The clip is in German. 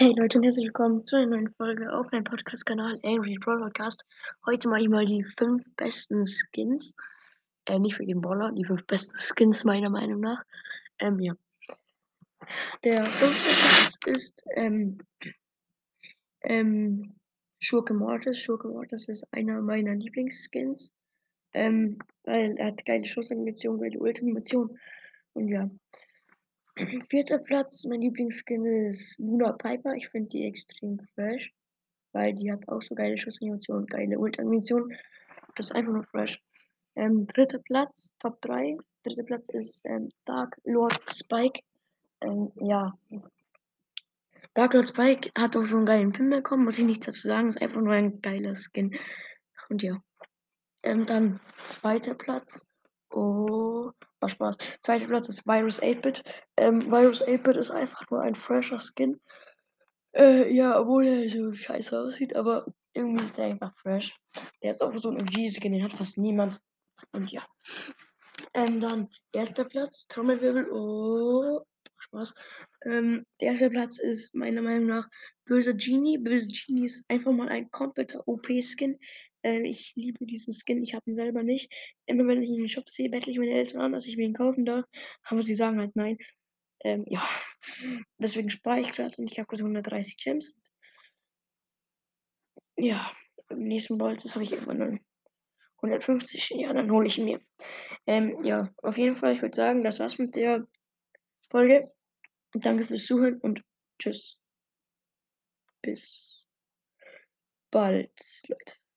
Hey Leute und herzlich willkommen zu einer neuen Folge auf meinem Podcast-Kanal Angry Brawl Podcast. Heute mache ich mal die fünf besten Skins. Äh, nicht für jeden Baller, die fünf besten Skins meiner Meinung nach. Ähm, ja. Der fünfte Platz ist, ähm, ähm, Schurke Mortis. Schurke Mortis ist einer meiner Lieblingsskins. Ähm, weil er hat geile Schussanimation, geile Ultimation. Und ja. Vierter Platz, mein Lieblingsskin ist Luna Piper. Ich finde die extrem fresh, weil die hat auch so geile Schussanimation, geile Ultanimation. Das ist einfach nur fresh. Ähm, dritter Platz, Top 3. Dritter Platz ist ähm, Dark Lord Spike. Ähm, ja. Dark Lord Spike hat auch so einen geilen Pin bekommen, muss ich nichts dazu sagen. Ist einfach nur ein geiler Skin. Und ja. Ähm, dann zweiter Platz. Oh, war Spaß. Zweiter Platz ist Virus 8-Bit. Ähm, Virus 8-Bit ist einfach nur ein fresher Skin. Äh, ja, obwohl er so scheiße aussieht, aber irgendwie ist der einfach fresh. Der ist auch so ein OG-Skin, den hat fast niemand. Und ja. Ähm, dann erster Platz, Trommelwirbel. Oh, Spaß. Ähm, der erste Platz ist meiner Meinung nach Böser Genie. Böser Genie ist einfach mal ein kompletter OP-Skin. Äh, ich liebe diesen Skin, ich habe ihn selber nicht. Immer wenn ich ihn den Shop sehe, bettle ich meine Eltern an, dass ich mir ihn kaufen darf. Aber sie sagen halt nein. Ähm, ja. Deswegen spare ich gerade und ich habe gerade 130 Gems. Ja, im nächsten Bolz habe ich irgendwann 150. Ja, dann hole ich ihn mir. Ähm, ja, auf jeden Fall, ich würde sagen, das war's mit der Folge. Danke fürs Zuhören und tschüss. Bis bald, Leute.